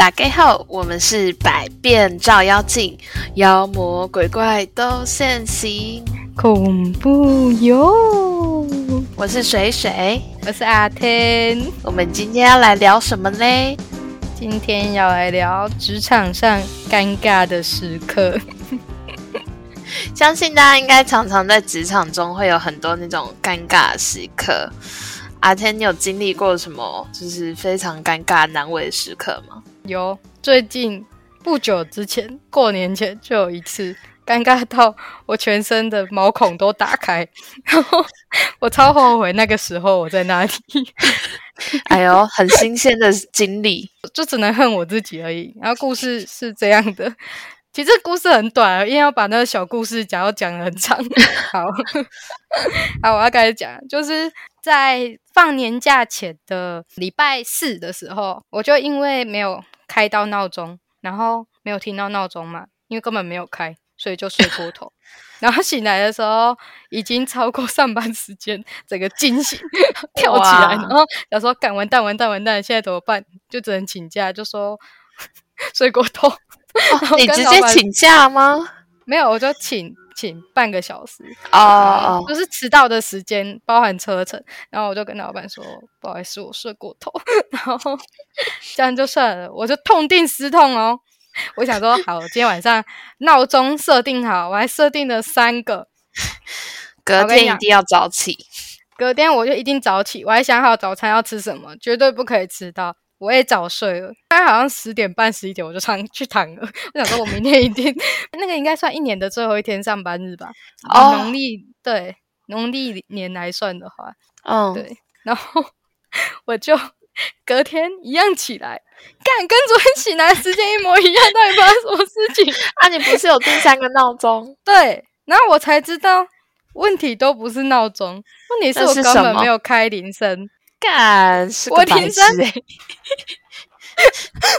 打开后，我们是百变照妖镜，妖魔鬼怪都现形，恐怖哟！我是水水，我是阿天。我们今天要来聊什么嘞？今天要来聊职场上尴尬的时刻。相信大家应该常常在职场中会有很多那种尴尬的时刻。阿天，你有经历过什么就是非常尴尬难为的时刻吗？有，最近不久之前，过年前就有一次尴尬到我全身的毛孔都打开，然后我超后悔那个时候我在那里。哎呦，很新鲜的经历，就只能恨我自己而已。然后故事是这样的，其实故事很短，因为要把那个小故事讲要讲的很长。好，好，我要开始讲，就是在放年假前的礼拜四的时候，我就因为没有开到闹钟，然后没有听到闹钟嘛，因为根本没有开，所以就睡过头。然后醒来的时候已经超过上班时间，整个惊醒，跳起来，然后想说：“干完蛋，完蛋，完蛋！现在怎么办？”就只能请假，就说睡过头。你直接请假吗？没有，我就请请半个小时哦，就是迟到的时间包含车程。然后我就跟老板说：“不好意思，我睡过头。”然后这样就算了，我就痛定思痛哦。我想说，好，今天晚上闹钟设定好，我还设定了三个，隔天一定要早起。隔天我就一定早起，我还想好早餐要吃什么，绝对不可以迟到。我也早睡了，大概好像十点半、十一点我就上 去躺了。我想说，我明天一定 那个应该算一年的最后一天上班日吧？哦，农历对农历年来算的话，嗯，对。然后我就。隔天一样起来，干跟昨天醒来时间一模一样，到底发生什么事情 啊？你不是有定三个闹钟？对，然后我才知道问题都不是闹钟，问题是我根本没有开铃声。干，我铃声，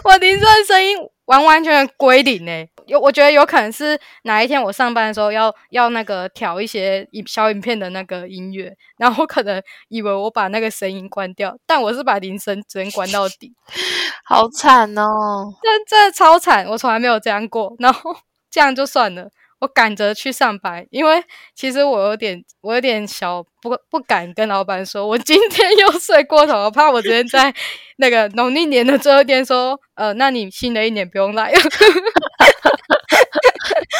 我铃声声音完完全全归零诶。有，我觉得有可能是哪一天我上班的时候要要那个调一些影小影片的那个音乐，然后可能以为我把那个声音关掉，但我是把铃声直接关到底，好惨哦！真真的超惨，我从来没有这样过。然后这样就算了，我赶着去上班，因为其实我有点我有点小不不敢跟老板说，我今天又睡过头，我怕我今天在那个农历年的最后一天说，呃，那你新的一年不用来了。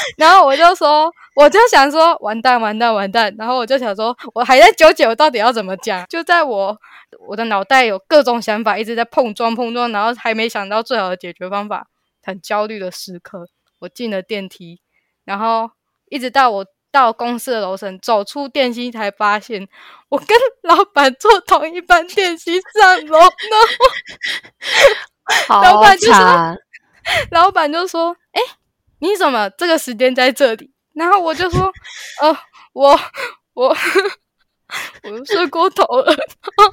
然后我就说，我就想说，完蛋，完蛋，完蛋。然后我就想说，我还在纠结，我到底要怎么讲。就在我我的脑袋有各种想法，一直在碰撞碰撞，然后还没想到最好的解决方法，很焦虑的时刻，我进了电梯，然后一直到我到公司的楼层，走出电梯才发现，我跟老板坐同一班电梯上楼呢。老板就说，老板就说，哎。你怎么这个时间在这里？然后我就说，呃，我我 我睡过头了。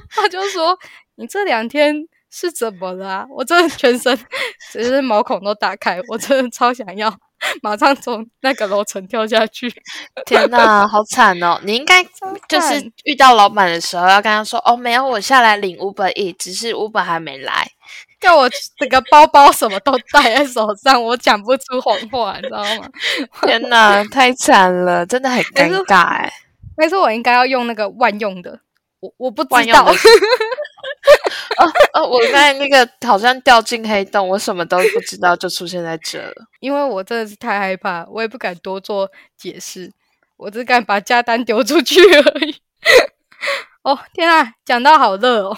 他就说，你这两天是怎么了？我真的全身只是毛孔都打开，我真的超想要马上从那个楼层跳下去。天哪，好惨哦！你应该就是遇到老板的时候要跟他说，哦，没有，我下来领 Uber E，只是 Uber 还没来。叫我整个包包什么都带在手上，我讲不出谎话，你知道吗？天哪，太惨了，真的很尴尬哎。没错，我应该要用那个万用的，我我不知道。哦哦，我刚才那个好像掉进黑洞，我什么都不知道就出现在这了。因为我真的是太害怕，我也不敢多做解释，我只敢把加单丢出去而已。哦天啊，讲到好热哦。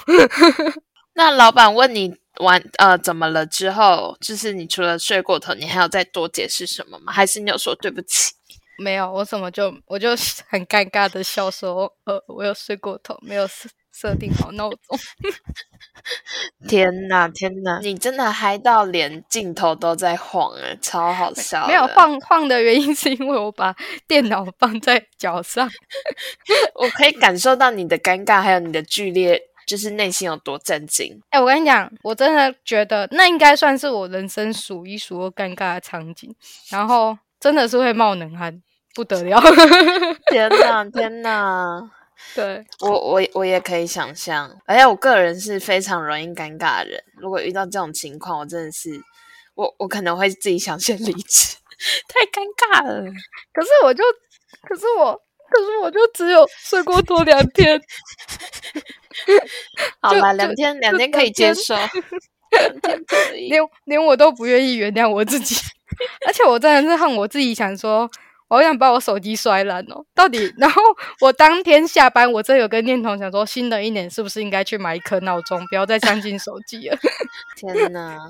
那老板问你。完呃，怎么了？之后就是你除了睡过头，你还要再多解释什么吗？还是你有说对不起？没有，我怎么就我就 很尴尬的笑说，呃，我有睡过头，没有设设定好闹钟。天哪，天哪，你真的嗨到连镜头都在晃哎，超好笑。没有晃晃的原因是因为我把电脑放在脚上，我可以感受到你的尴尬，还有你的剧烈。就是内心有多震惊？哎，我跟你讲，我真的觉得那应该算是我人生数一数二尴尬的场景，然后真的是会冒冷汗，不得了！天哪，天哪！对我我我也可以想象，而且我个人是非常容易尴尬的人。如果遇到这种情况，我真的是我我可能会自己想先离职，太尴尬了。可是我就，可是我，可是我就只有睡过头两天。好了，两天两天可以接受，两天可以。连连我都不愿意原谅我自己，而且我真的是恨我自己，想说。我想把我手机摔烂哦！到底，然后我当天下班，我真有个念头，想说新的一年是不是应该去买一颗闹钟，不要再相信手机了。天哪！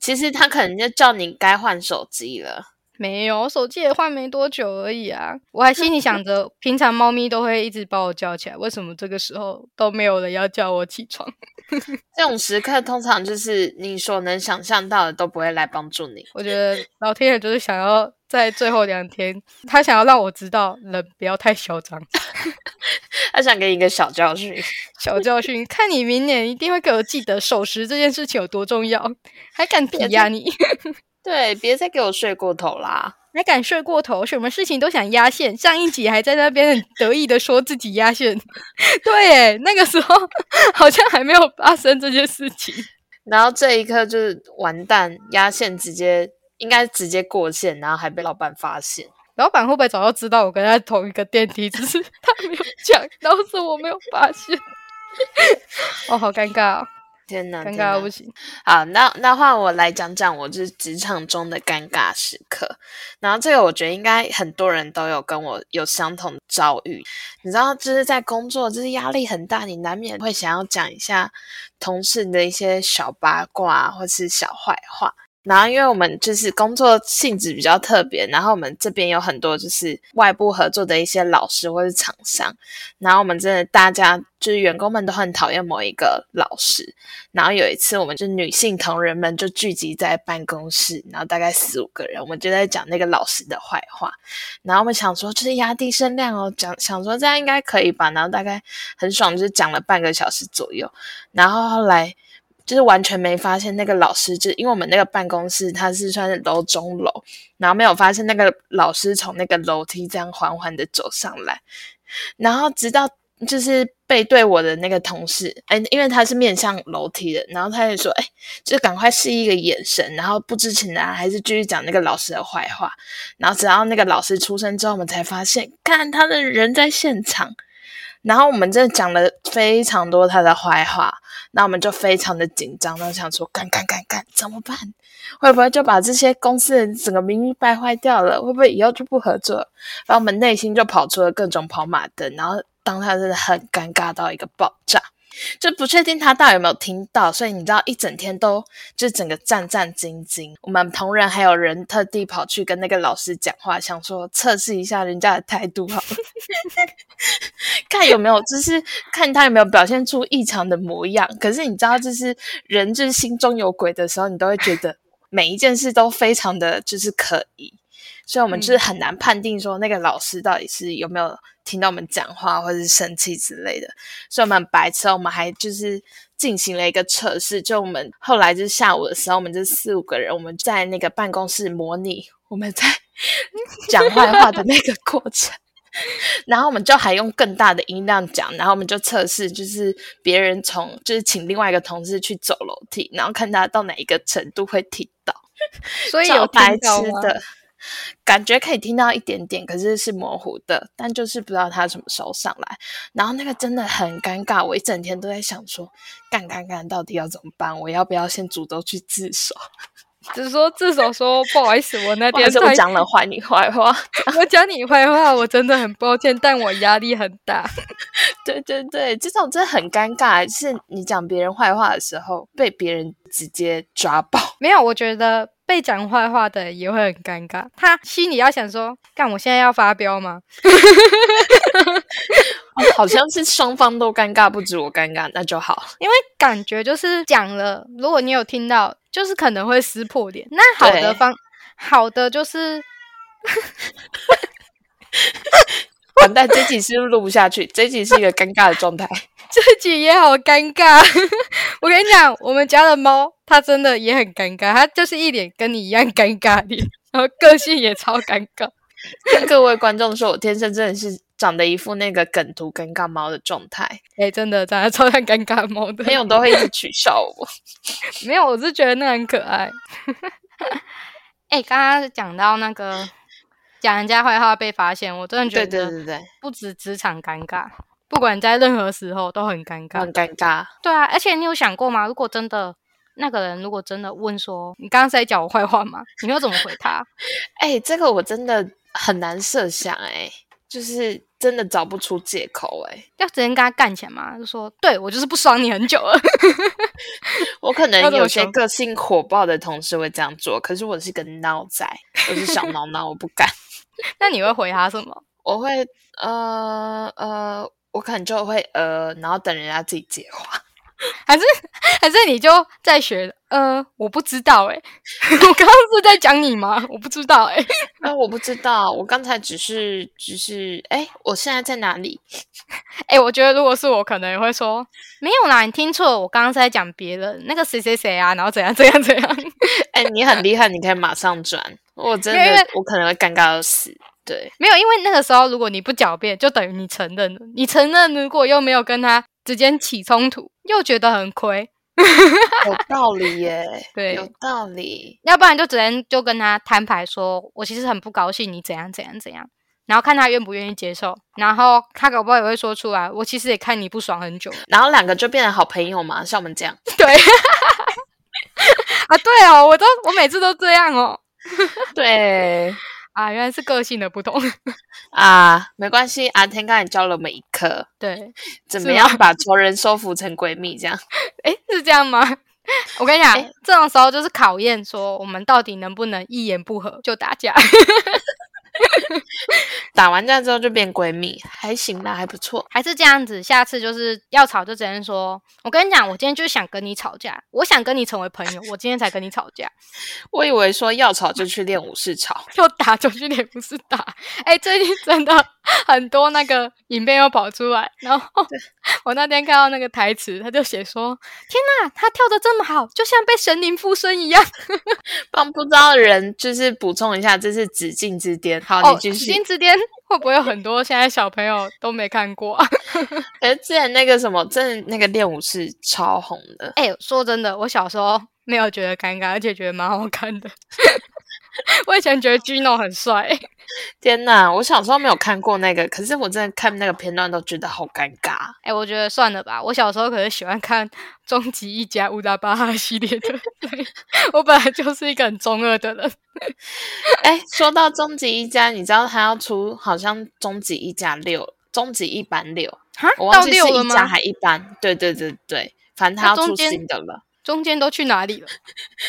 其实他可能就叫你该换手机了。没有，我手机也换没多久而已啊！我还心里想着，平常猫咪都会一直把我叫起来，为什么这个时候都没有人要叫我起床？这种时刻通常就是你所能想象到的都不会来帮助你。我觉得老天爷就是想要在最后两天，他想要让我知道人不要太嚣张，他想给你一个小教训，小教训，看你明年一定会给我记得守时这件事情有多重要，还敢提呀你？对，别再给我睡过头啦！还敢睡过头，什么事情都想压线。上一集还在那边很得意的说自己压线，对，那个时候 好像还没有发生这件事情。然后这一刻就是完蛋，压线直接应该直接过线，然后还被老板发现。老板会不会早就知道我跟他同一个电梯，只是 他没有讲，当时我没有发现。哦，好尴尬。天哪，尴尬不行。好，那那换我来讲讲我就是职场中的尴尬时刻。然后这个我觉得应该很多人都有跟我有相同的遭遇。你知道，就是在工作，就是压力很大，你难免会想要讲一下同事的一些小八卦或是小坏话。然后，因为我们就是工作性质比较特别，然后我们这边有很多就是外部合作的一些老师或是厂商，然后我们真的大家就是员工们都很讨厌某一个老师。然后有一次，我们就女性同仁们就聚集在办公室，然后大概四五个人，我们就在讲那个老师的坏话。然后我们想说，就是压低声量哦，讲想说这样应该可以吧。然后大概很爽，就讲了半个小时左右。然后后来。就是完全没发现那个老师，就因为我们那个办公室它是算是楼中楼，然后没有发现那个老师从那个楼梯这样缓缓的走上来，然后直到就是背对我的那个同事，哎，因为他是面向楼梯的，然后他就说，哎，就赶快示意一个眼神，然后不知情的还是继续讲那个老师的坏话，然后直到那个老师出声之后，我们才发现，看他的人在现场。然后我们真的讲了非常多他的坏话，那我们就非常的紧张，然后想说干干干干怎么办？会不会就把这些公司的整个名誉败坏掉了？会不会以后就不合作？然后我们内心就跑出了各种跑马灯，然后当他真的很尴尬到一个爆炸。就不确定他到底有没有听到，所以你知道一整天都就整个战战兢兢。我们同仁还有人特地跑去跟那个老师讲话，想说测试一下人家的态度，好，看有没有就是看他有没有表现出异常的模样。可是你知道，就是人就是心中有鬼的时候，你都会觉得每一件事都非常的就是可疑。所以，我们就是很难判定说那个老师到底是有没有听到我们讲话，或者是生气之类的。所以，我们白痴，我们还就是进行了一个测试。就我们后来就是下午的时候，我们这四五个人，我们在那个办公室模拟我们在讲坏话的那个过程。然后，我们就还用更大的音量讲。然后，我们就测试，就是别人从就是请另外一个同事去走楼梯，然后看他到哪一个程度会听到。所以有白痴的。感觉可以听到一点点，可是是模糊的，但就是不知道他什么时候上来。然后那个真的很尴尬，我一整天都在想说，干干干到底要怎么办？我要不要先主动去自首？只是说自首说 不好意思，我那天我讲了坏你坏话，我讲你坏话，我真的很抱歉，但我压力很大。对对对，这种真的很尴尬，是你讲别人坏话的时候被别人直接抓爆。没有，我觉得。被讲坏话的也会很尴尬，他心里要想说：“干，我现在要发飙吗？”好像是双方都尴尬，不止我尴尬，那就好。因为感觉就是讲了，如果你有听到，就是可能会撕破脸。那好的方，好的就是，完蛋，这集是录不下去，这集是一个尴尬的状态。这集也好尴尬，我跟你讲，我们家的猫它真的也很尴尬，它就是一脸跟你一样尴尬脸，然后个性也超尴尬。跟各位观众说，我天生真的是长得一副那个梗图尴尬猫的状态，哎，真的长得超像尴尬猫的，朋友都会一直取笑我。没有，我是觉得那很可爱。哎，刚刚讲到那个讲人家坏话被发现，我真的觉得，对对对对，不止职场尴尬，不管在任何时候都很尴尬，很尴尬。对啊，而且你有想过吗？如果真的那个人如果真的问说你刚刚在讲我坏话吗？你会怎么回他？哎，这个我真的很难设想，哎，就是真的找不出借口，哎，要直接跟他干起来吗？就说对我就是不爽你很久了。我可能有些个性火爆的同事会这样做，可是我是个孬仔，我是小孬孬，我不敢。那你会回他什么？我会呃呃，我可能就会呃，然后等人家自己接话。还是还是你就在学？呃，我不知道哎，我刚刚是在讲你吗？我不知道哎，啊，我不知道，我刚才只是只是哎，我现在在哪里？哎，我觉得如果是我，可能也会说没有啦，你听错，我刚刚是在讲别人，那个谁谁谁啊，然后怎样怎样怎样。哎，你很厉害，你可以马上转，我真的我可能会尴尬到死。对，没有，因为那个时候如果你不狡辩，就等于你承认了，你承认，如果又没有跟他之间起冲突。又觉得很亏，有道理耶，对，有道理。要不然就只能就跟他摊牌，说我其实很不高兴你怎样怎样怎样，然后看他愿不愿意接受。然后他搞不好也会说出来，我其实也看你不爽很久。然后两个就变成好朋友嘛，像我们这样。对，啊，对哦，我都我每次都这样哦。对。啊，原来是个性的不同啊，没关系。阿天刚才教了我们一课，对，怎么样把仇人收服成闺蜜？这样，哎，是这样吗？我跟你讲，这种时候就是考验，说我们到底能不能一言不合就打架。打完架之后就变闺蜜，还行吧，还不错，还是这样子。下次就是要吵就直接说，我跟你讲，我今天就是想跟你吵架，我想跟你成为朋友，我今天才跟你吵架。我以为说要吵就去练武士吵，要打就去练武士打。哎，最近真的很多那个影片又跑出来，然后我那天看到那个台词，他就写说：“天哪，他跳的这么好，就像被神灵附身一样。”帮不知道的人就是补充一下，这是紫禁之巅。好，你继续。紫禁之巅 会不会有很多现在小朋友都没看过？哎，之前那个什么，真那个练舞是超红的。哎，说真的，我小时候没有觉得尴尬，而且觉得蛮好看的。我以前觉得 Gino 很帅。天呐，我小时候没有看过那个，可是我真的看那个片段都觉得好尴尬。哎，我觉得算了吧。我小时候可是喜欢看《终极一家乌达巴哈 》系列的，我本来就是一个很中二的人。哎，说到《终极一家》，你知道他要出好像《终极一家六》《终极一班六》哈，我忘记是一家还一班。对对对对，反正他要出新的了。中间都去哪里了？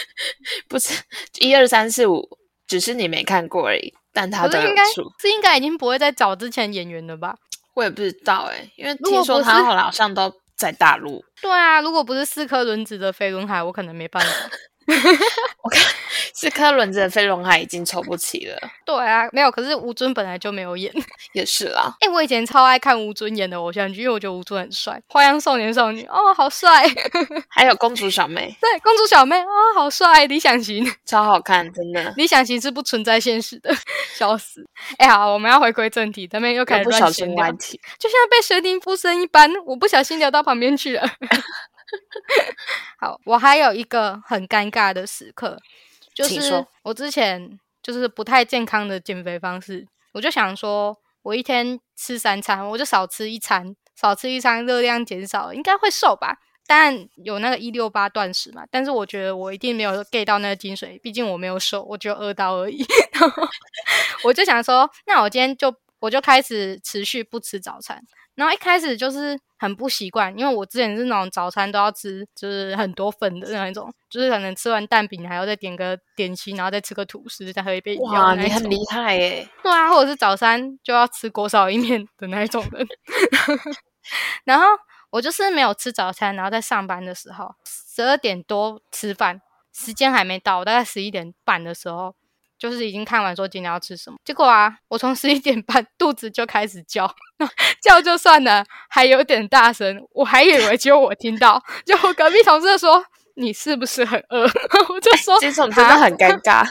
不是一二三四五，只是你没看过而已。但他的应该是应该已经不会再找之前演员了吧？我也不知道哎，因为听说他后来好像都在大陆。对啊，如果不是四颗轮子的飞轮海，我可能没办法。我看 四颗轮子的飞轮海已经凑不齐了。对啊，没有。可是吴尊本来就没有演，也是啦。哎，我以前超爱看吴尊演的偶像剧，因为我觉得吴尊很帅。花样少年少女哦，好帅。还有公主小妹，对，公主小妹哦，好帅。理想型超好看，真的。理想型是不存在现实的，笑死。哎，好，我们要回归正题，咱们又开始乱闲聊，就像被神灵附身一般，我不小心聊到旁边去了。好，我还有一个很尴尬的时刻，就是我之前就是不太健康的减肥方式，我就想说，我一天吃三餐，我就少吃一餐，少吃一餐，热量减少，应该会瘦吧？但有那个一六八断食嘛，但是我觉得我一定没有 get 到那个精髓，毕竟我没有瘦，我就饿到而已。然后我就想说，那我今天就我就开始持续不吃早餐。然后一开始就是很不习惯，因为我之前是那种早餐都要吃，就是很多份的那一种，就是可能吃完蛋饼还要再点个点心，然后再吃个吐司，再喝一杯饮料。哇，你很厉害耶！对啊，或者是早餐就要吃锅烧意面的那一种人。然后我就是没有吃早餐，然后在上班的时候，十二点多吃饭，时间还没到，大概十一点半的时候。就是已经看完说今天要吃什么，结果啊，我从十一点半肚子就开始叫，叫就算了，还有点大声，我还以为只有我听到，就隔壁同事说你是不是很饿？我就说这种真的很尴尬，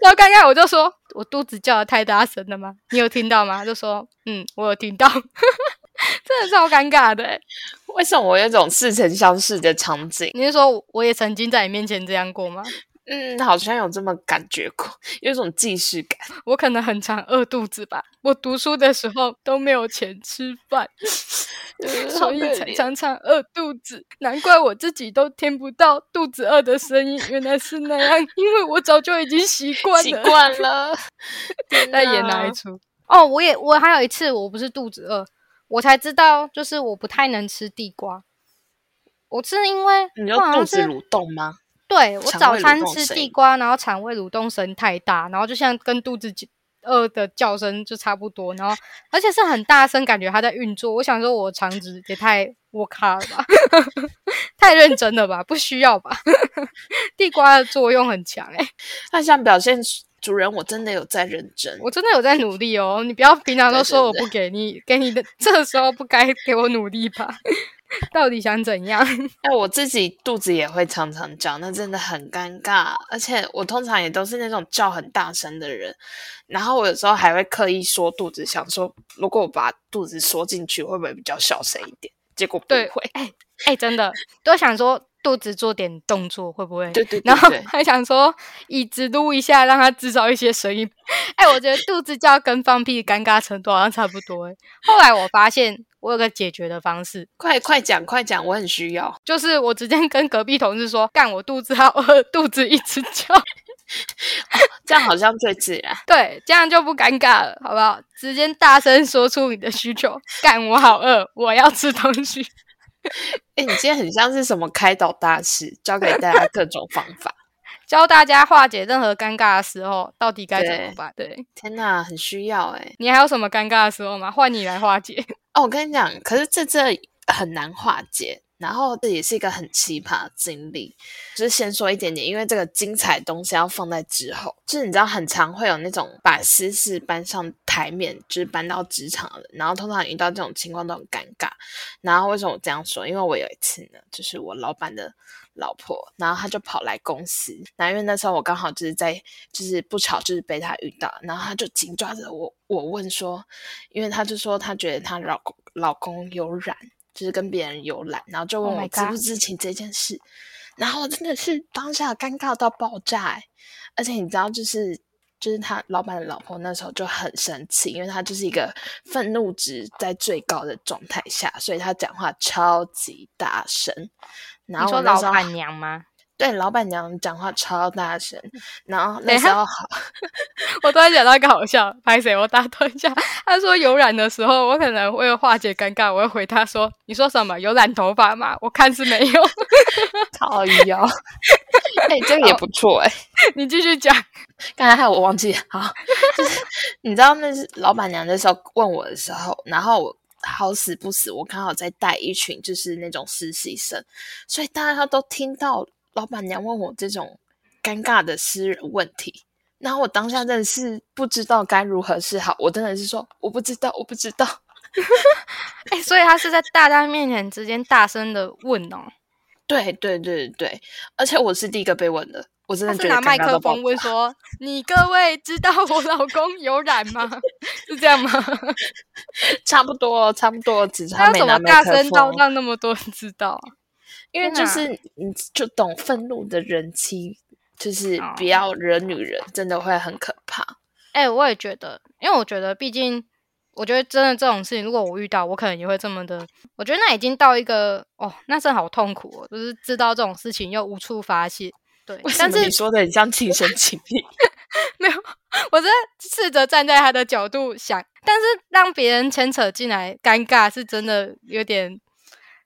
然后刚刚我就说我肚子叫的太大声了吗？你有听到吗？就说嗯，我有听到，真的超尴尬的。为什么我有种似曾相识的场景？你是说我也曾经在你面前这样过吗？嗯，好像有这么感觉过，有一种既视感。我可能很常饿肚子吧。我读书的时候都没有钱吃饭，所以才常常饿肚子。难怪我自己都听不到肚子饿的声音，原来是那样。因为我早就已经习惯了，习惯了。在演哪一出？哦，我也我还有一次，我不是肚子饿，我才知道，就是我不太能吃地瓜。我是因为你要肚子蠕动吗？对我早餐吃地瓜，然后肠胃蠕动声太大，然后就像跟肚子饿的叫声就差不多，然后而且是很大声，感觉它在运作。我想说，我肠子也太我卡了吧，太认真了吧？不需要吧？地瓜的作用很强哎，那想表现主人，我真的有在认真，我真的有在努力哦。你不要平常都说我不给你，给你的这个时候不该给我努力吧？到底想怎样？哎，我自己肚子也会常常叫，那真的很尴尬。而且我通常也都是那种叫很大声的人，然后我有时候还会刻意缩肚子，想说如果我把肚子缩进去，会不会比较小声一点？结果不会。哎哎，真的都想说肚子做点动作会不会？对对。然后还想说椅子撸一下，让它制造一些声音。哎，我觉得肚子叫跟放屁尴尬程度好像差不多。哎，后来我发现。我有个解决的方式，快快讲，快讲，我很需要。就是我直接跟隔壁同事说：“干，我肚子好饿，肚子一直叫。”这样好像最自然。对，这样就不尴尬了，好不好？直接大声说出你的需求。干，我好饿，我要吃东西。哎，你今天很像是什么开导大师，教给大家各种方法。教大家化解任何尴尬的时候，到底该怎么办？对，天哪，很需要哎！你还有什么尴尬的时候吗？换你来化解 哦！我跟你讲，可是这这很难化解。然后这也是一个很奇葩的经历，就是先说一点点，因为这个精彩东西要放在之后。就是你知道，很常会有那种把私事搬上台面，就是搬到职场的。然后通常遇到这种情况都很尴尬。然后为什么我这样说？因为我有一次呢，就是我老板的老婆，然后他就跑来公司，那因为那时候我刚好就是在，就是不巧就是被他遇到，然后他就紧抓着我，我问说，因为他就说他觉得他老公老公有染。就是跟别人有染，然后就问我知不知情这件事，然后真的是当下尴尬到爆炸，而且你知道，就是就是他老板的老婆那时候就很生气，因为他就是一个愤怒值在最高的状态下，所以他讲话超级大声。然后你说老板娘吗？对，老板娘讲话超大声，然后那时候好，我突然想到一个好笑，拍谁？我打断一下。他说有染的时候，我可能为了化解尴尬，我会回他说：“你说什么？有染头发吗？我看是没有。”超妖，哎，这个也不错哎。你继续讲，刚才害我忘记。好，就是你知道那是老板娘那时候问我的时候，然后我好死不死，我刚好在带一群就是那种实习生，所以大家都听到。老板娘问我这种尴尬的私人问题，然后我当下真的是不知道该如何是好。我真的是说我不知道，我不知道。哎，所以他是在大家面前之间大声的问哦。对对对对而且我是第一个被问的，我真的是拿麦克风问说：“你各位知道我老公有染吗？” 是这样吗？差不多，差不多，只差没拿大声到让那么多人知道。因为就是你就懂愤怒的人妻，就是不要惹女人，真的会很可怕。哎，我也觉得，因为我觉得，毕竟我觉得真的这种事情，如果我遇到，我可能也会这么的。我觉得那已经到一个哦，那真好痛苦哦，就是知道这种事情又无处发泄。对，但是你说的很像亲身经历，没有，我在试着站在他的角度想，但是让别人牵扯进来，尴尬是真的有点。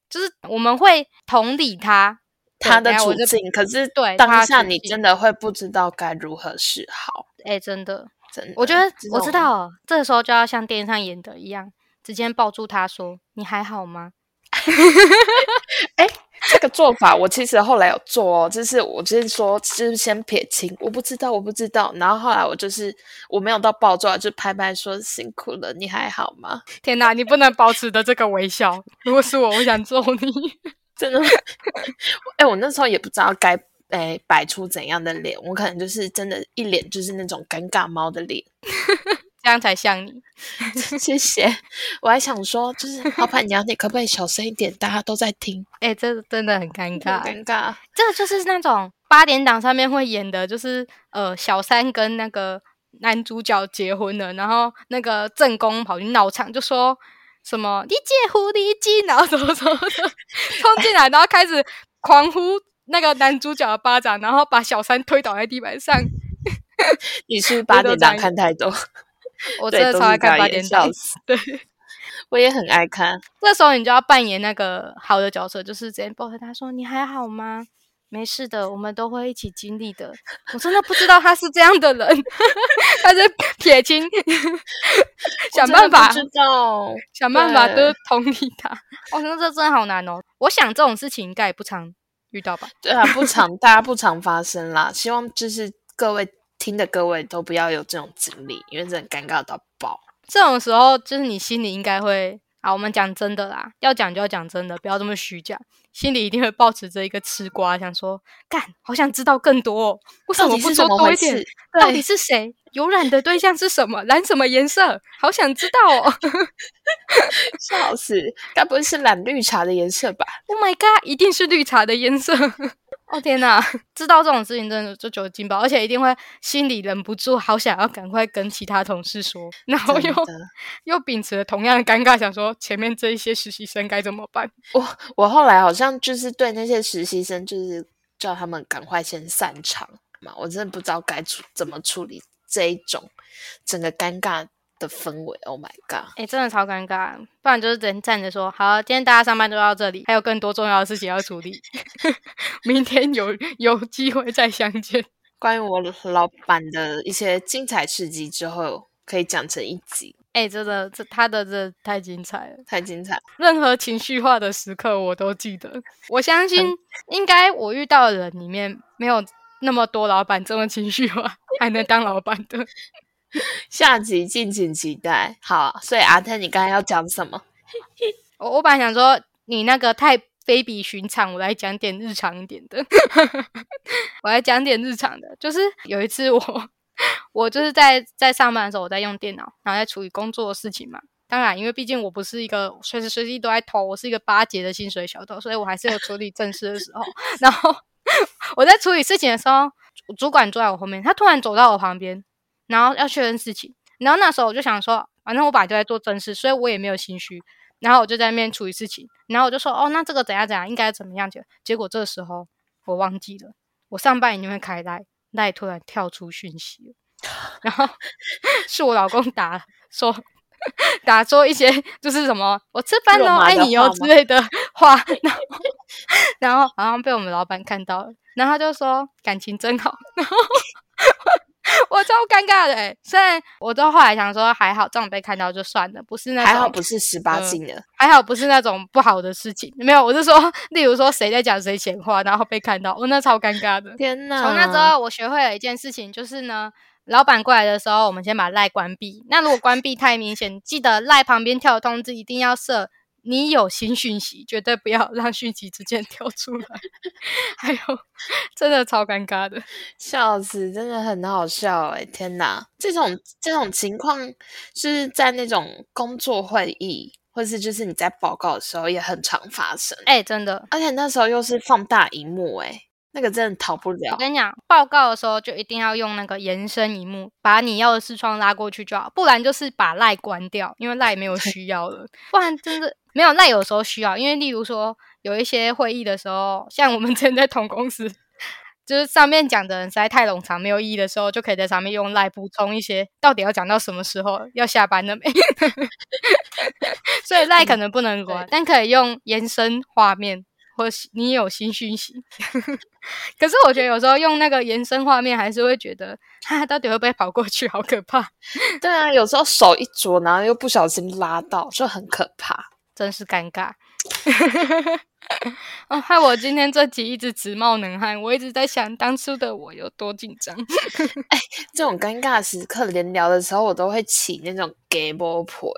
就是我们会同理他他的处境，可是对当下你真的会不知道该如何是好。哎，真的，真的，我觉得我知道，这个时候就要像电影上演的一样，直接抱住他说：“你还好吗？” 哎。这个做法我其实后来有做哦，就是我就是说，就是先撇清，我不知道，我不知道。然后后来我就是我没有到暴躁，就拍拍说辛苦了，你还好吗？天哪，你不能保持的这个微笑。如果是我，我想揍你，真的。哎，我那时候也不知道该诶摆出怎样的脸，我可能就是真的一脸就是那种尴尬猫的脸，这样才像你。谢谢。我还想说，就是老板娘，你可不可以小声一点？大家都在听，哎、这真的很尴尬。很尴尬。这个就是那种八点档上面会演的，就是呃，小三跟那个男主角结婚了，然后那个正宫跑去闹场，就说什么“你姐狐狸精”，然后什么什么的冲进来，然后开始狂呼那个男主角的巴掌，然后把小三推倒在地板上。你是八点档看太多？我真的超爱看八点档。对，我也很爱看。这时候你就要扮演那个好的角色，就是直接抱着他说：“你还好吗？没事的，我们都会一起经历的。”我真的不知道他是这样的人，他是撇清，想办法知道。想办法都同理他。哦，那这真的好难哦。我想这种事情应该也不常遇到吧？对啊，不常大家不常发生啦。希望就是各位听的各位都不要有这种经历，因为真的尴尬到爆。这种时候，就是你心里应该会啊，我们讲真的啦，要讲就要讲真的，不要这么虚假。心里一定会抱持着一个吃瓜，想说干，好想知道更多、哦，为什么不说多一点？？到底对，是谁？有染的对象是什么？染什么颜色？好想知道哦 笑死！该不会是染绿茶的颜色吧？！Oh my god，一定是绿茶的颜色！哦天哪，知道这种事情真的就酒精爆，而且一定会心里忍不住，好想要赶快跟其他同事说，然后又，又秉持了同样的尴尬，想说前面这一些实习生该怎么办？我后来好像就是对那些实习生，就是叫他们赶快先散场嘛。我真的不知道该处怎么处理这一种整个尴尬的氛围。Oh my god！哎、真的超尴尬，不然就是人站着说，好，今天大家上班就到这里，还有更多重要的事情要处理，明天有有机会再相见。关于我老板的一些精彩事迹，之后可以讲成一集，哎、真的，这他的这太精彩了，太精彩。任何情绪化的时刻我都记得。我相信，应该我遇到的人里面没有那么多老板这么情绪化，还能当老板的。下集敬请期待。好，所以阿泰，你刚才要讲什么？我我本来想说你那个太非比寻常，我来讲点日常一点的。我来讲点日常的，就是有一次我我就是在在上班的时候，我在用电脑，然后在处理工作的事情嘛。当然，因为毕竟我不是一个随时随地都在偷，我是一个八节的薪水小偷，所以我还是有处理正事的时候。然后我在处理事情的时候，主管坐在我后面，他突然走到我旁边，然后要确认事情。然后那时候我就想说，反正我本来就在做正事，所以我也没有心虚。然后我就在那边处理事情，然后我就说，哦，那这个怎样怎样，应该怎么样？结结果这个时候我忘记了，我上班已经会开赖，赖突然跳出讯息了，然后 是我老公打说打说一些就是什么我吃饭喽，爱你哟之类的话，然后然后好像被我们老板看到了，然后他就说感情真好，然 后 我超尴尬的欸虽然我到后来想说还好这种被看到就算了，不是那种还好不是十八嗯禁的，还好不是那种不好的事情，没有，我是说，例如说谁在讲谁闲话，然后被看到，哦，那超尴尬的。天哪！从那之后，我学会了一件事情，就是呢，老板过来的时候，我们先把赖关闭。那如果关闭太明显，记得赖旁边跳的通知一定要设你有新讯息，绝对不要让讯息直接 跳出来。还有，真的超尴尬的。笑死，真的很好笑哎！天哪，这种这种情况是在那种工作会议，或是就是你在报告的时候也很常发生，哎、真的，而且那时候又是放大荧幕，哎，那个真的逃不了我。跟你讲，报告的时候就一定要用那个延伸荧幕，把你要的视窗拉过去就好，不然就是把赖关掉，因为赖没有需要了，不然真的没有赖有时候需要，因为例如说有一些会议的时候，像我们 之前在同公司。就是上面讲的人实在太冗长没有意义的时候，就可以在上面用赖补充一些到底要讲到什么时候，要下班了没？所以赖可能不能关，但可以用延伸画面，或是你有新讯息。可是我觉得有时候用那个延伸画面，还是会觉得，哈，到底会不会跑过去？好可怕，对啊，有时候手一捉，然后又不小心拉到，就很可怕。真是尴尬。哦，害我今天这集一直直冒冷汗，我一直在想当初的我有多紧张。这种尴尬时刻，连聊的时候我都会起那种婆，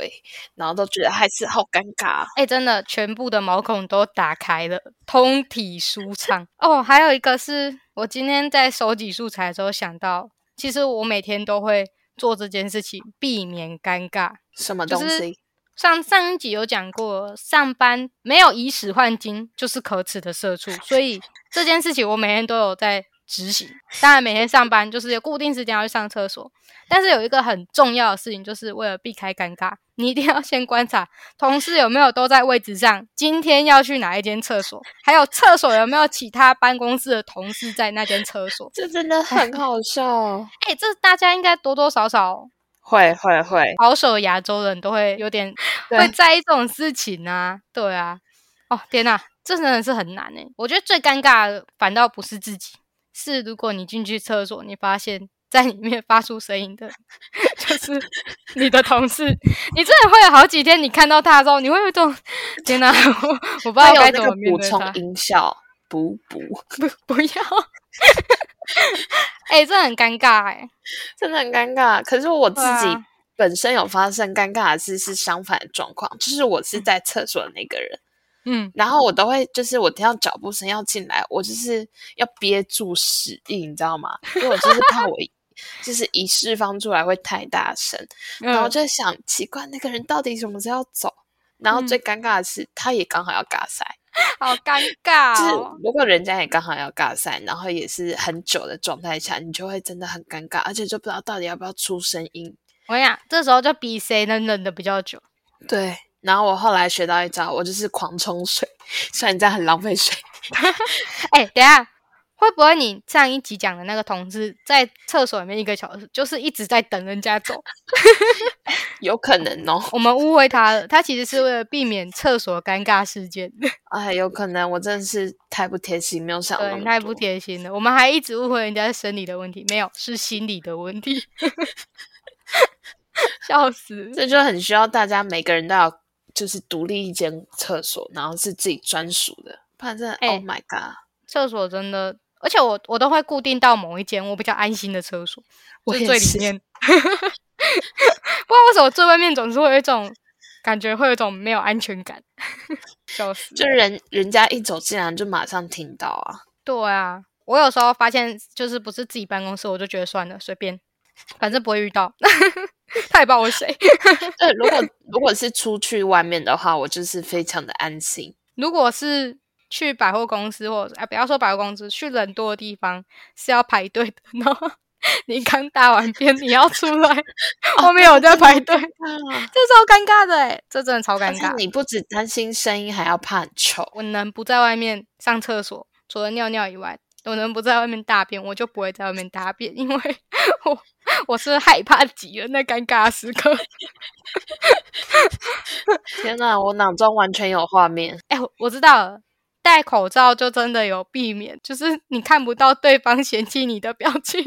然后都觉得还是好尴尬。哎、真的，全部的毛孔都打开了，通体舒畅。哦，还有一个是我今天在收集素材的时候想到，其实我每天都会做这件事情，避免尴尬。什么东西？上上一集有讲过，上班没有以史换金就是可耻的社畜，所以这件事情我每天都有在。执行，当然每天上班就是有固定时间要去上厕所，但是有一个很重要的事情，就是为了避开尴尬，你一定要先观察同事有没有都在位置上，今天要去哪一间厕所，还有厕所有没有其他办公室的同事在那间厕所，这真的很好笑。哎，这大家应该多多少少会会会，保守亚洲人都会有点会在意这种事情啊，对啊，哦天哪，这真的是很难哎，我觉得最尴尬的反倒不是自己。是，如果你进去厕所，你发现在里面发出声音的，就是你的同事。你真的会有好几天，你看到他的时候，你会有种天哪，我我不知道该怎么面对他。音效，补补不不要。哎，这很尴尬哎，真的很尴尬。可是我自己本身有发生尴尬的事，是相反的状况，就是我是在厕所的那个人。嗯，然后我都会，就是我听到脚步声要进来，我就是要憋住屎意，你知道吗？因为我就是怕我就是一释放出来会太大声，然后就想奇怪那个人到底什么时候要走。然后最尴尬的是，他也刚好要尬赛，好尴尬。就是如果人家也刚好要尬赛，然后也是很久的状态下，你就会真的很尴尬，而且就不知道到底要不要出声音。我跟你讲，这时候就比谁能忍的比较久。对。然后我后来学到一招，我就是狂冲水，虽然这样很浪费水。哎，等下会不会你上一集讲的那个同事在厕所里面一个小时，就是一直在等人家走？有可能哦，我们误会他了，他其实是为了避免厕所尴尬事件。哎，有可能，我真的是太不贴心，没有想对，太不贴心了。我们还一直误会人家是生理的问题，没有，是心理的问题。笑死，这就很需要大家每个人都要。就是独立一间厕所，然后是自己专属的。反正，Oh my god，厕所真的，而且我我都会固定到某一间我比较安心的厕所，我最里面。不知道为什么最外面总是会有一种感觉，会有一种没有安全感。笑死，就人人家一走进来就马上听到啊。对啊，我有时候发现就是不是自己办公室，我就觉得算了，随便，反正不会遇到。他也不知道我谁。对，如果如果是出去外面的话，我就是非常的安心。如果是去百货公司，或者哎，不要说百货公司，去人多的地方是要排队的。然后你刚大完便，你要出来，后面有在排队，这超尴尬的哎，这真的超尴尬。你不止担心声音，还要怕很臭。我能不在外面上厕所，除了尿尿以外。我能不在外面大便，我就不会在外面大便，因为 我我是害怕极了那尴尬时刻。天哪，我脑中完全有画面。哎，我知道了。戴口罩就真的有避免，就是你看不到对方嫌弃你的表情。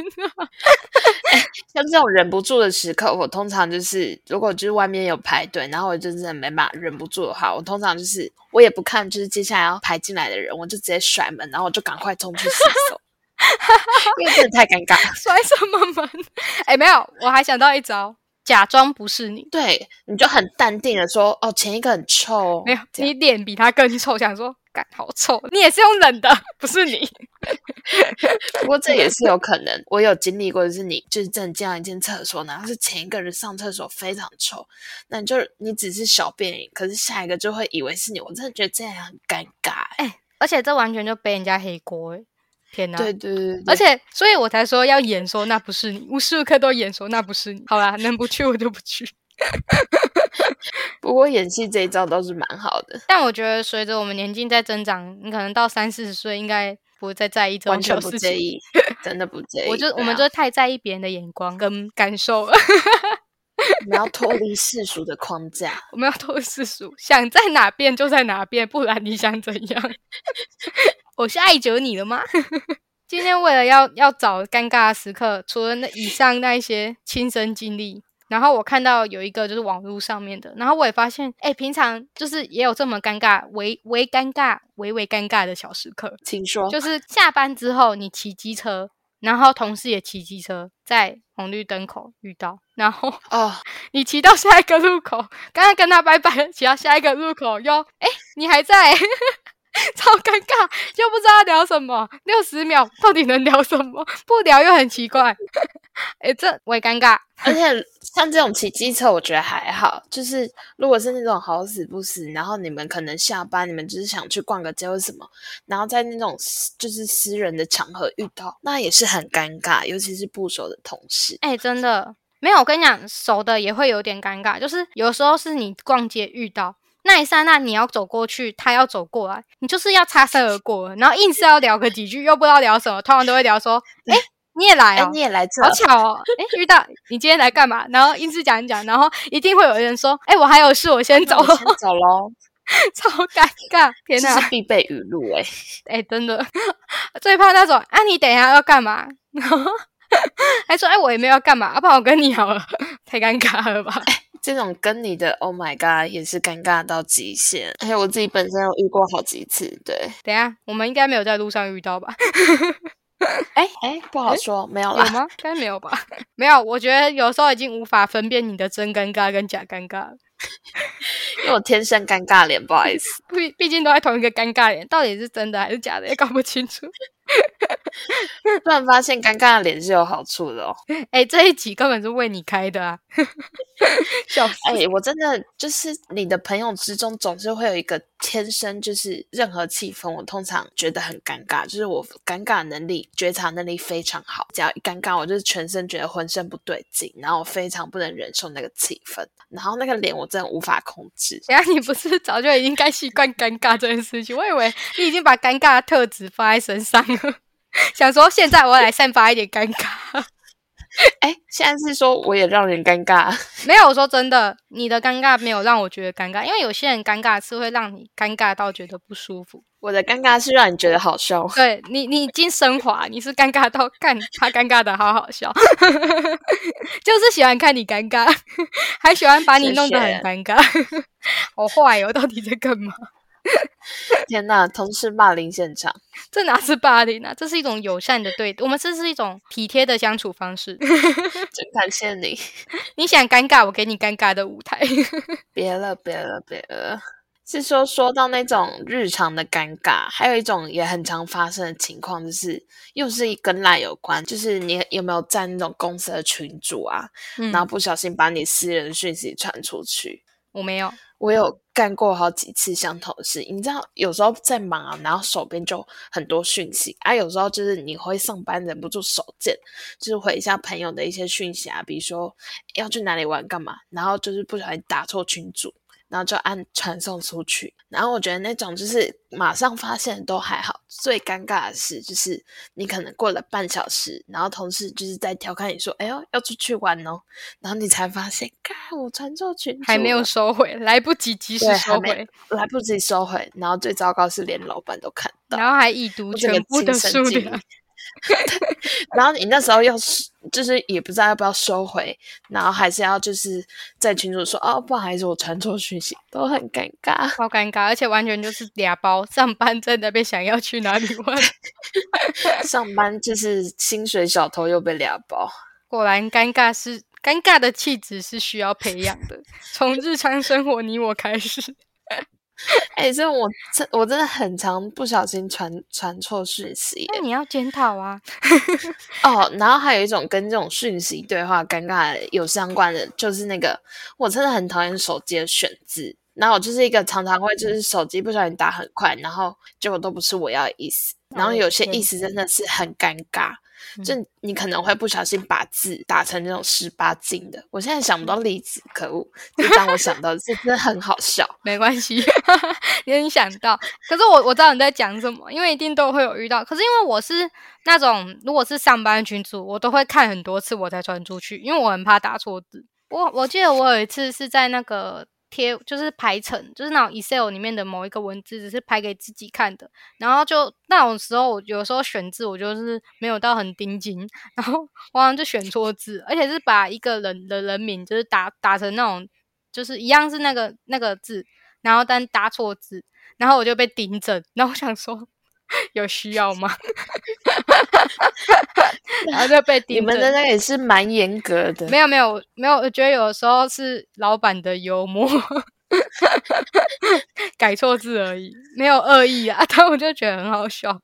像这种忍不住的时刻，我通常就是如果就是外面有排队，然后我就真的没办法忍不住的话，我通常就是我也不看，就是接下来要排进来的人，我就直接甩门，然后我就赶快冲去洗手，因为真的太尴尬。甩什么门？哎，没有，我还想到一招。假装不是你，对，你就很淡定的说：“哦，前一个很臭。”没有，你脸比他更臭，想说“干好臭”，你也是用冷的，不是你。不过这也是有可能，我有经历过，就是你就是真的进到一间厕所，然后是前一个人上厕所非常臭，那你就你只是小便，可是下一个就会以为是你，我真的觉得这样很尴尬，哎，而且这完全就背人家黑锅，哎。天呐！对对对，而且所以我才说要演说那不是你，无时无刻都演说那不是你。好啦，能不去我就不去。不过演戏这一招倒是蛮好的。但我觉得随着我们年纪在增长，你可能到三四十岁，应该不会再在意这种小事情。真的不介意。我就我们就太在意别人的眼光跟感受了。我们要脱离世俗的框架。我们要脱离世俗，想在哪变就在哪变，不然你想怎样？我是爱着你了吗？今天为了要要找尴尬的时刻，除了那以上那一些亲身经历，然后我看到有一个就是网络上面的，然后我也发现，哎，平常就是也有这么尴尬、微微尴尬、微微尴尬的小时刻。请说，就是下班之后你骑机车，然后同事也骑机车，在红绿灯口遇到，然后哦，你骑到下一个路口，刚刚跟他拜拜，骑到下一个路口又，哎，你还在。超尴尬，又不知道聊什么，六十秒到底能聊什么？不聊又很奇怪，哎，这我也尴尬。而且像这种骑机车，我觉得还好。就是如果是那种好死不死，然后你们可能下班，你们就是想去逛个街或什么，然后在那种就是私人的场合遇到，那也是很尴尬，尤其是不熟的同事。哎，真的没有，我跟你讲，熟的也会有点尴尬。就是有时候是你逛街遇到。那一刹那，你要走过去，他要走过来，你就是要擦身而过，然后硬是要聊个几句，又不知道聊什么，通常都会聊说：“哎，你也来哦，你也来这，好巧哦，哎，遇到你今天来干嘛？”然后硬是讲一讲，然后一定会有人说：“哎，我还有事，我先走，先走喽。”超尴尬，天哪，是必备语录哎，哎，真的最怕那种啊，你等一下要干嘛？然后还说：“哎，我也没有要干嘛，要不然我跟你好了。”太尴尬了吧？这种跟你的 Oh my God 也是尴尬到极限，而且我自己本身有遇过好几次。对，等下我们应该没有在路上遇到吧？哎哎，不好说，没有啦。有吗？应该没有吧？没有，我觉得有时候已经无法分辨你的真尴尬跟假尴尬了。因为我天生尴尬脸，不好意思。毕毕竟都在同一个尴尬脸，到底是真的还是假的也搞不清楚。突然发现尴尬的脸是有好处的哦。哎，这一集根本是为你开的啊！笑死！哎，我真的就是你的朋友之中，总是会有一个天生就是任何气氛，我通常觉得很尴尬，就是我尴尬能力、觉察能力非常好。只要一尴尬，我就是全身觉得浑身不对劲，然后我非常不能忍受那个气氛，然后那个脸我真的无法控制。哎呀，你不是早就已经该习惯尴尬这件事情？我以为你已经把尴尬的特质放在身上了。想说，现在我来散发一点尴尬。哎，现在是说我也让人尴尬？没有，我说真的，你的尴尬没有让我觉得尴尬，因为有些人尴尬是会让你尴尬到觉得不舒服。我的尴尬是让你觉得好笑。对你，你已经升华，你是尴尬到看他尴尬的好好笑，就是喜欢看你尴尬，还喜欢把你弄得很尴尬，好坏哦！到底在干嘛？天呐，同事霸凌现场，这哪是霸凌啊？这是一种友善的对，我们这是一种体贴的相处方式。真感谢你，你想尴尬，我给你尴尬的舞台。别了，别了，别了。是说说到那种日常的尴尬，还有一种也很常发生的情况，就是又是跟赖有关，就是你有没有在那种公司的群组啊，然后不小心把你私人讯息传出去？我没有。我有干过好几次相同的事，你知道，有时候在忙啊，然后手边就很多讯息啊，有时候就是你会上班忍不住手贱，就是回一下朋友的一些讯息啊，比如说要去哪里玩干嘛，然后就是不小心打错群主。然后就按传送出去，然后我觉得那种就是马上发现都还好，最尴尬的是就是你可能过了半小时，然后同事就是在调侃你说：“哎呦，要出去玩哦。”然后你才发现，看我传错群，还没有收回，来不及及时收回，来不及收回。然后最糟糕是连老板都看到，然后还已读全部的数量。然后你那时候又是就是也不知道要不要收回，然后还是要就是在群主说哦不好意思我传错讯息，都很尴尬，好尴尬，而且完全就是俩包上班在那边想要去哪里玩，上班就是薪水小偷又被俩包，果然尴尬是尴尬的气质是需要培养的，从日常生活你我开始。哎，这我真我真的很常不小心传传错讯息，那你要检讨啊。哦，然后还有一种跟这种讯息对话尴尬有相关的，就是那个我真的很讨厌手机的选字，然后我就是一个常常会就是手机不小心打很快，然后结果都不是我要的意思，然后有些意思真的是很尴尬。就你可能会不小心把字打成那种十八禁的，我现在想不到例子，可恶！就当我想到，这真的很好笑。没关系，你想到，可是我我知道你在讲什么，因为一定都会有遇到。可是因为我是那种，如果是上班群组，我都会看很多次我才传出去，因为我很怕打错字。我我记得我有一次是在那个。贴就是排成，就是那种 Excel 里面的某一个文字，只是排给自己看的。然后就那种时候，我有时候选字，我就是没有到很盯紧，然后往往就选错字，而且是把一个人的人名就是打打成那种，就是一样是那个那个字，然后但打错字，然后我就被盯着。然后我想说，有需要吗？然后就被盯你们的那个也是蛮严格的。没有没有没有，我觉得有的时候是老板的幽默。改错字而已，没有恶意啊。但我就觉得很好笑。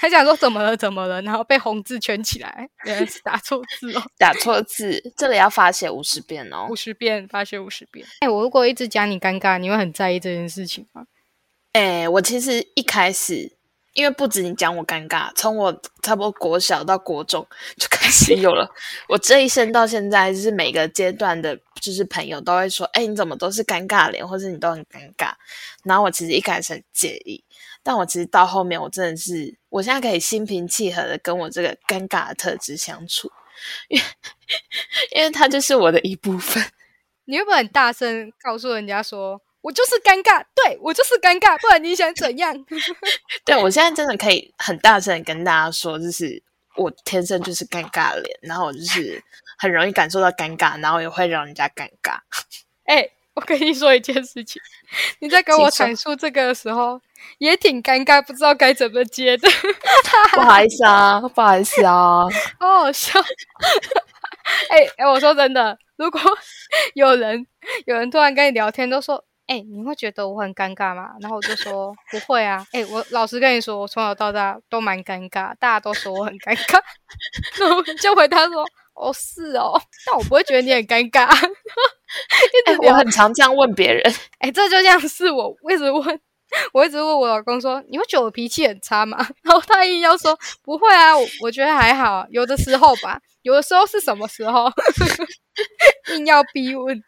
他想说怎么了怎么了，然后被红字圈起来，原来是打错字哦，打错字，这里要罚写五十遍哦，五十遍罚写五十遍。哎，我如果一直讲你尴尬，你会很在意这件事情吗？哎，我其实一开始，因为不止你讲我尴尬，从我差不多国小到国中就开始有了。我这一生到现在，就是每个阶段的，就是朋友都会说：“哎，你怎么都是尴尬脸，或者你都很尴尬。”然后我其实一开始很介意。但我其实到后面，我真的是，我现在可以心平气和的跟我这个尴尬的特质相处，因为因为它就是我的一部分。你会不会很大声告诉人家说，我就是尴尬，对我就是尴尬，不然你想怎样？对我现在真的可以很大声的跟大家说，就是我天生就是尴尬脸，然后我就是很容易感受到尴尬，然后也会让人家尴尬。哎。我跟你说一件事情，你在跟我阐述这个的时候也挺尴尬，不知道该怎么接的。不好意思啊，不好意思啊，好好笑。哎哎，我说真的，如果有人有人突然跟你聊天，都说哎，你会觉得我很尴尬吗？然后我就说不会啊。哎，我老实跟你说，我从小到大都蛮尴尬，大家都说我很尴尬。那我就回答说。哦，是哦，但我不会觉得你很尴尬。我很常这样问别人，哎，这就像是我，我一直问，我一直问我老公说，你会觉得我脾气很差吗？然后他硬要说不会啊，我我觉得还好，有的时候吧，有的时候是什么时候？硬要逼问，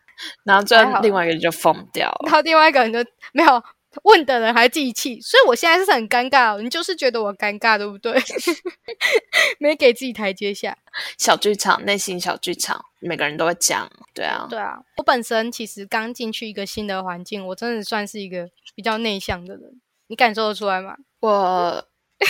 然后最后另外一个人就疯掉，然后另外一个人就没有。问的人还记气，所以我现在是很尴尬。你就是觉得我尴尬，对不对？没给自己台阶下。小剧场，内心小剧场，每个人都会讲。对啊，对啊。我本身其实刚进去一个新的环境，我真的算是一个比较内向的人。你感受得出来吗？我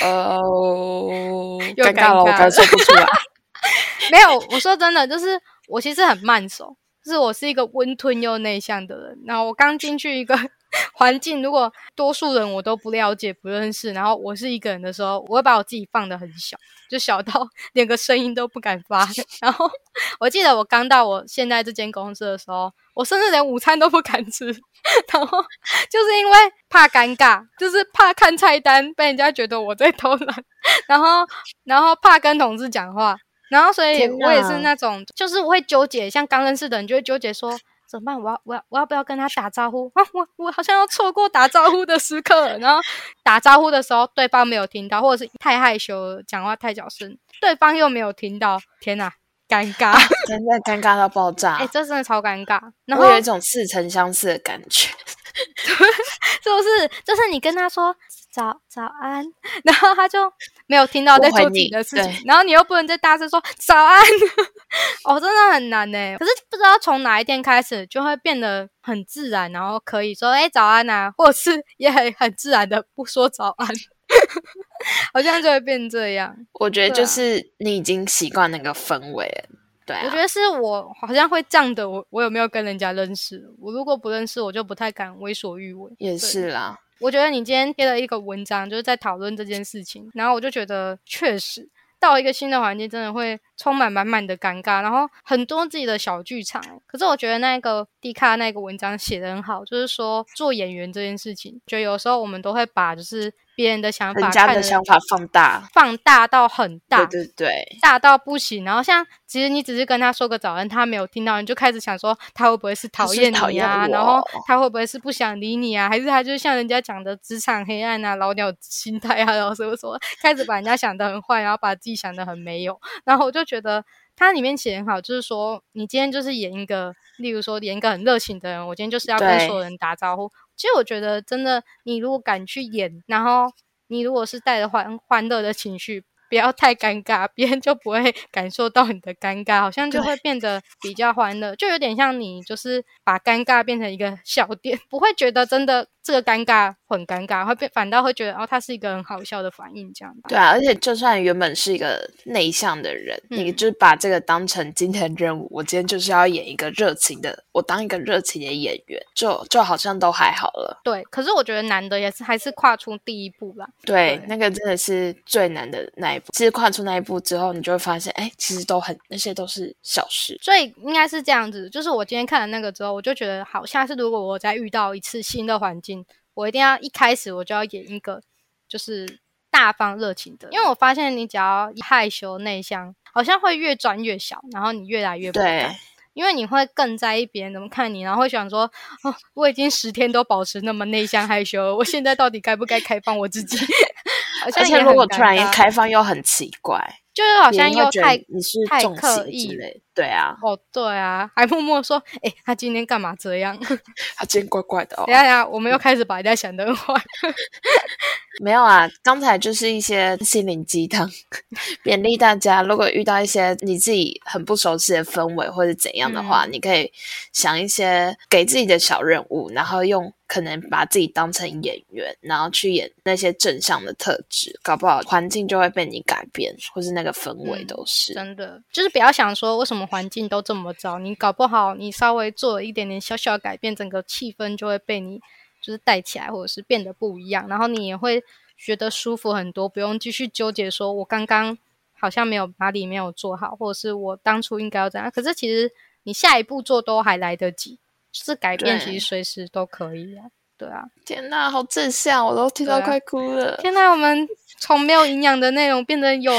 呃，尴尬了，我感受不出来。没有，我说真的，就是我其实很慢熟，就是我是一个温吞又内向的人。然后我刚进去一个。环境如果多数人我都不了解不认识，然后我是一个人的时候，我会把我自己放的很小，就小到 连个声音都不敢发。然后我记得我刚到我现在这间公司的时候，我甚至连午餐都不敢吃，然后就是因为怕尴尬，就是怕看菜单被人家觉得我在偷懒，然后然后怕跟同事讲话，然后所以我也是那种，就是我会纠结，像刚认识的人就会纠结说。怎么办？我要我要我要不要跟他打招呼啊？我我好像要错过打招呼的时刻。然后打招呼的时候，对方没有听到，或者是太害羞，讲话太小声，对方又没有听到。天哪，尴尬！真的尴尬到爆炸！哎，这真的超尴尬。然后有一种似曾相识的感觉，是不是？就是你跟他说。早早安，然后他就没有听到在做自己的事情，然后你又不能再大声说早安，哦，真的很难呢。可是不知道从哪一天开始，就会变得很自然，然后可以说哎早安啊，或者是也很很自然的不说早安，好像就会变这样。我觉得就是你已经习惯那个氛围，对，我觉得是我好像会这样的。我我有没有跟人家认识？我如果不认识，我就不太敢为所欲为。也是啦。我觉得你今天贴了一个文章，就是在讨论这件事情，然后我就觉得确实到一个新的环境，真的会充满满满的尴尬，然后很多自己的小剧场。可是我觉得那个迪卡那个文章写的很好，就是说做演员这件事情，就有时候我们都会把就是。别人的想法，人家的想法放大，放大到很大，对对对，大到不行。然后像，其实你只是跟他说个早安，他没有听到，你就开始想说他会不会是讨厌你啊？然后他会不会是不想理你啊？还是他就像人家讲的职场黑暗啊、老鸟心态啊，然后什么什么，开始把人家想的很坏，然后把自己想的很没有。然后我就觉得他里面写很好，就是说你今天就是演一个，例如说演一个很热情的人，我今天就是要跟所有人打招呼。其实我觉得，真的，你如果敢去演，然后你如果是带着欢欢乐的情绪，不要太尴尬，别人就不会 感受到你的尴尬，好像就会变得比较欢乐，就有点像你就是把尴尬变成一个笑点，不会觉得真的这个尴尬很尴尬，会变反倒会觉得哦，他是一个很好笑的反应这样。对啊，而且就算原本是一个内向的人，你就把这个当成今天任务，我今天就是要演一个热情的，我当一个热情的演员，就就好像都还好了。对，可是我觉得难的也是还是跨出第一步吧。对，那个真的是最难的那一步。其实跨出那一步之后，你就会发现，哎，其实都很那些都是小事。所以应该是这样子，就是我今天看了那个之后，我就觉得，好，下次如果我再遇到一次新的环境，我一定要一开始我就要演一个就是大方热情的，因为我发现你只要害羞内向，好像会越转越小，然后你越来越不敢，因为你会更在意别人怎么看你，然后会想说，哦，我已经十天都保持那么内向害羞，我现在到底该不该开放我自己？而且如果突然一开放又很奇怪。就是好像又太你是太刻意嘞，对啊，哦对啊，还默默说，哎，他今天干嘛这样？他今天怪怪的哦。等下等下，我们又开始把人家想的坏。没有啊，刚才就是一些心灵鸡汤，勉励大家。如果遇到一些你自己很不熟悉的氛围或者怎样的话，你可以想一些给自己的小任务，然后用可能把自己当成演员，然后去演那些正向的特质，搞不好环境就会被你改变，或是那个氛围都是真的。就是不要想说为什么环境都这么糟，你搞不好你稍微做了一点点小小的改变，整个气氛就会被你。就是带起来，或者是变得不一样，然后你也会觉得舒服很多，不用继续纠结说，我刚刚好像没有哪里没有做好，或者是我当初应该要怎样。可是其实你下一步做都还来得及，就是改变其实随时都可以啊。对啊，天哪，好正向，我都听到快哭了。天哪，我们从没有营养的内容变得有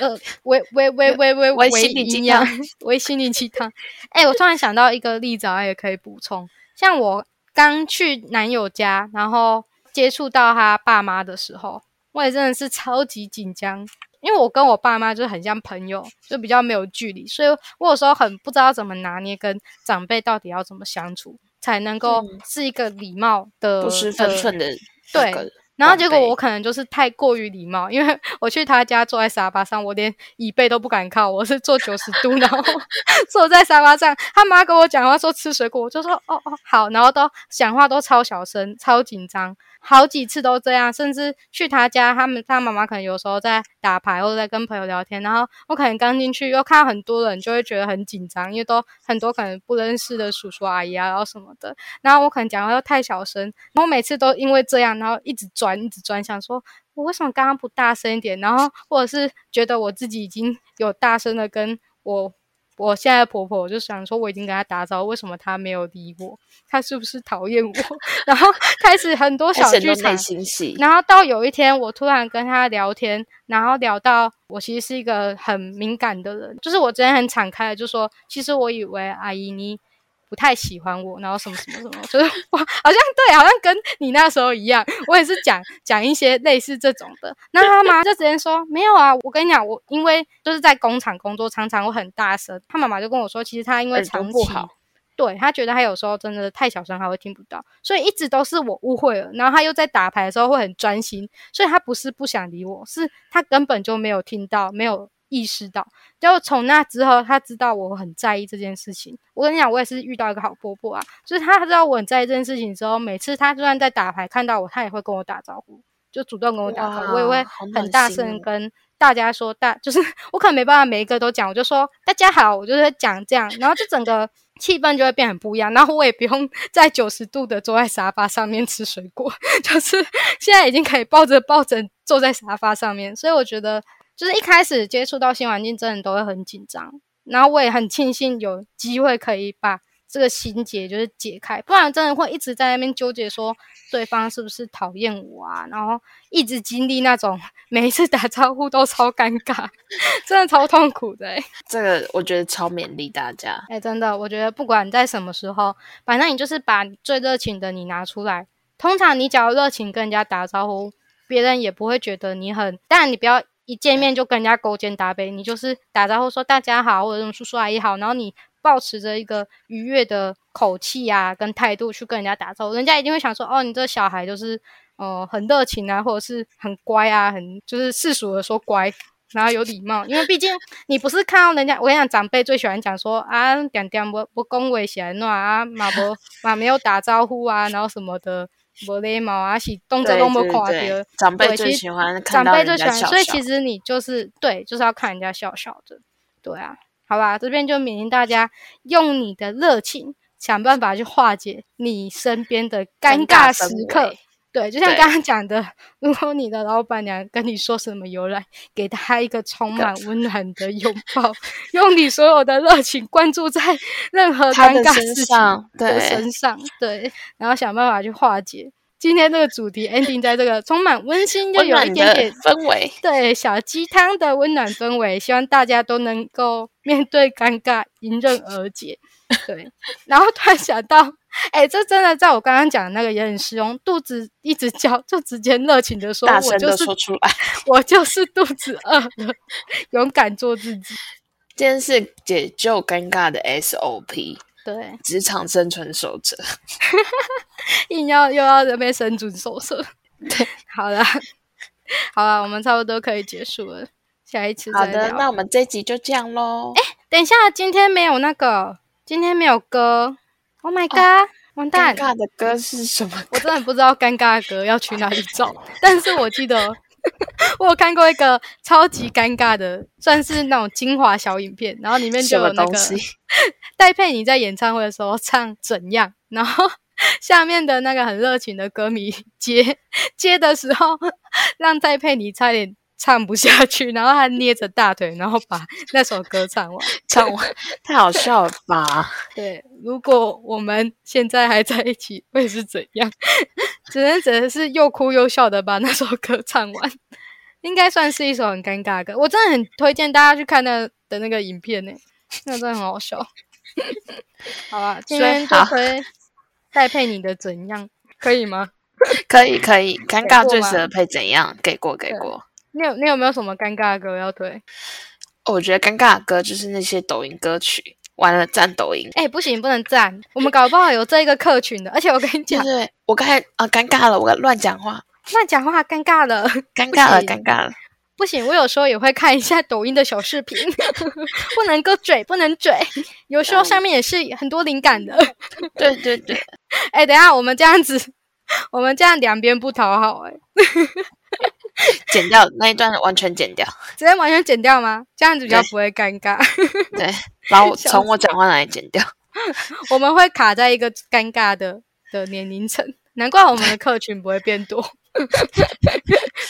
呃，微微微微微微营养，微心灵鸡汤。哎，我突然想到一个例子啊，也可以补充，像我。刚去男友家，然后接触到他爸妈的时候，我也真的是超级紧张，因为我跟我爸妈就很像朋友，就比较没有距离，所以我有时候很不知道怎么拿捏跟长辈到底要怎么相处，才能够是一个礼貌的、不失分寸的对。然后结果我可能就是太过于礼貌，因为 我去他家坐在沙发上，我连椅背都不敢靠，我是坐九十度，然后 坐在沙发上。他妈跟我讲话说吃水果，我就说哦哦好，然后都讲话都超小声，超紧张。好几次都这样，甚至去他家，他们他妈妈可能有时候在打牌或者在跟朋友聊天，然后我可能刚进去又看到很多人，就会觉得很紧张，因为都很多可能不认识的叔叔阿姨啊，然后什么的，然后我可能讲话又太小声，然后每次都因为这样，然后一直转一直转，想说我为什么刚刚不大声一点，然后或者是觉得我自己已经有大声的跟我。我现在婆婆我就想说，我已经跟她打招呼，为什么她没有理我？她是不是讨厌我？然后开始很多小剧场，然后到有一天，我突然跟她聊天，然后聊到我其实是一个很敏感的人，就是我真的很敞开，就说其实我以为阿姨你。不太喜欢我，然后什么什么什么，就是哇 好像对，好像跟你那时候一样，我也是讲讲一些类似这种的。那他妈就直接说没有啊，我跟你讲，我因为就是在工厂工作，常常会很大声。他妈妈就跟我说，其实他因为长期，对他觉得他有时候真的太小声，他会听不到，所以一直都是我误会了。然后他又在打牌的时候会很专心，所以他不是不想理我，是他根本就没有听到，没有。意识到，就从那之后，他知道我很在意这件事情。我跟你讲，我也是遇到一个好婆婆啊，就是他知道我很在意这件事情之后，每次他就算在打牌看到我，他也会跟我打招呼，就主动跟我打招呼。我也会很大声跟大家说，大 就是我可能没办法每一个都讲，我就说大家好，我就是讲这样，然后就整个气氛就会变很不一样。然后我也不用 在九十度的坐在沙发上面吃水果，就是现在已经可以抱着抱枕坐在沙发上面，所以我觉得。就是一开始接触到新环境，真的都会很紧张。然后我也很庆幸有机会可以把这个心结就是解开，不然真的会一直在那边纠结，说对方是不是讨厌我啊？然后一直经历那种每一次打招呼都超尴尬，真的超痛苦的。这个我觉得超勉励大家。哎，真的，我觉得不管在什么时候，反正你就是把最热情的你拿出来。通常你只要热情跟人家打招呼，别人也不会觉得你很，但你不要。一见面就跟人家勾肩搭背，你就是打招呼说大家好，或者什么叔叔阿姨好，然后你保持着一个愉悦的口气啊，跟态度去跟人家打招呼，人家一定会想说，哦，你这小孩就是呃很热情啊，或者是很乖啊，很就是世俗的说乖，然后有礼貌，因为毕竟你不是看到人家，我跟你讲，长辈最喜欢讲说啊，点点不不恭维起来那啊，马不马没有打招呼啊，然后什么的。无礼貌啊，是动作都没看到。长辈最喜欢看到人家笑笑，所以其实你就是对，就是要看人家笑笑的。对啊，好吧，这边就勉励大家用你的热情想办法去化解你身边的尴尬时刻。对，就像刚刚讲的，如果你的老板娘跟你说什么由来，给她一个充满温暖的拥抱，用你所有的热情关注在任何尴尬事情的身上，对，然后想办法去化解。今天这个主题 ending 在这个充满温馨又有一点点氛围，对小鸡汤的温暖氛围，希望大家都能够面对尴尬迎刃而解。对，然后突然想到，哎，这真的在我刚刚讲的那个也很适用。肚子一直叫，就直接热情的说，大声的说出来，我就是肚子饿了，勇敢做自己。今天是解救尴尬的 SOP，对，职场生存守则，硬要又要这边生存守则。对，好了，好了，我们差不多可以结束了，下一次好的，那我们这集就这样喽。哎，等一下，今天没有那个。今天没有歌，Oh my god！完蛋，尴尬的歌是什么？我真的不知道尴尬的歌要去哪里找。但是我记得我有看过一个超级尴尬的，算是那种精华小影片，然后里面就有那个 戴佩妮在演唱会的时候唱怎样，然后 下面的那个很热情的歌迷接接的时候，让戴佩妮差点。唱不下去，然后他捏着大腿，然后把那首歌唱完，唱完太好笑了吧？对，如果我们现在还在一起，会是怎样？只能只能是又哭又笑的把那首歌唱完，应该算是一首很尴尬的歌。我真的很推荐大家去看那的那个影片呢，那真的很好笑。好吧，今天就推戴佩妮的怎样，可以吗？可以可以，尴尬最适合配怎样？给过给过。你有你有没有什么尴尬的歌要推？我觉得尴尬的歌就是那些抖音歌曲，完了赞抖音。哎，不行，不能赞，我们搞不好有这一个客群的。而且我跟你讲，对，我刚才啊，尴尬了，我乱讲话，乱讲话，尴尬了，尴尬了，尴尬了，不行，我有时候也会看一下抖音的小视频，不能够嘴，不能嘴，有时候上面也是很多灵感的。对对对，哎，等下我们这样子，我们这样两边不讨好，哎。剪掉那一段，完全剪掉，直接完全剪掉吗？这样子比较不会尴尬。对，然后从我讲话那里剪掉。我们会卡在一个尴尬的的年龄层，难怪我们的客群不会变多，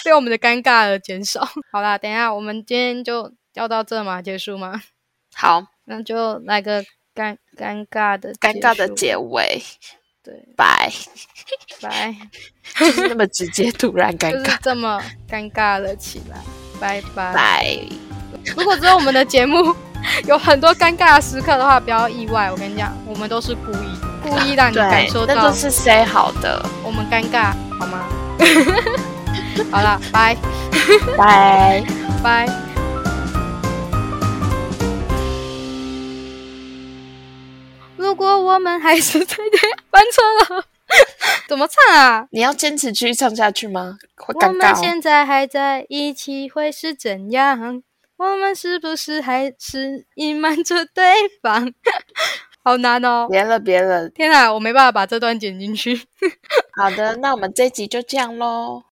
被我们的尴尬而减少。好啦，等一下，我们今天就要到这吗？结束吗？好，那就来个尴尴尬的尴尬的结尾。对，拜拜，就是 那么直接，突然尴尬，这么尴尬了起来，拜拜。拜。如果之后我们的节目有很多尴尬的时刻的话，不要意外，我跟你讲，我们都是故意故意让你感受到，那都是 say 好的，我们尴尬好吗？好了，拜。拜拜。如果我们还是在翻车了，怎么唱啊？你要坚持继续唱下去吗？我们现在还在一起会是怎样？我们是不是还是隐瞒着对方？好难哦！别了别了，天哪，我没办法把这段剪进去。好的，那我们这集就这样喽。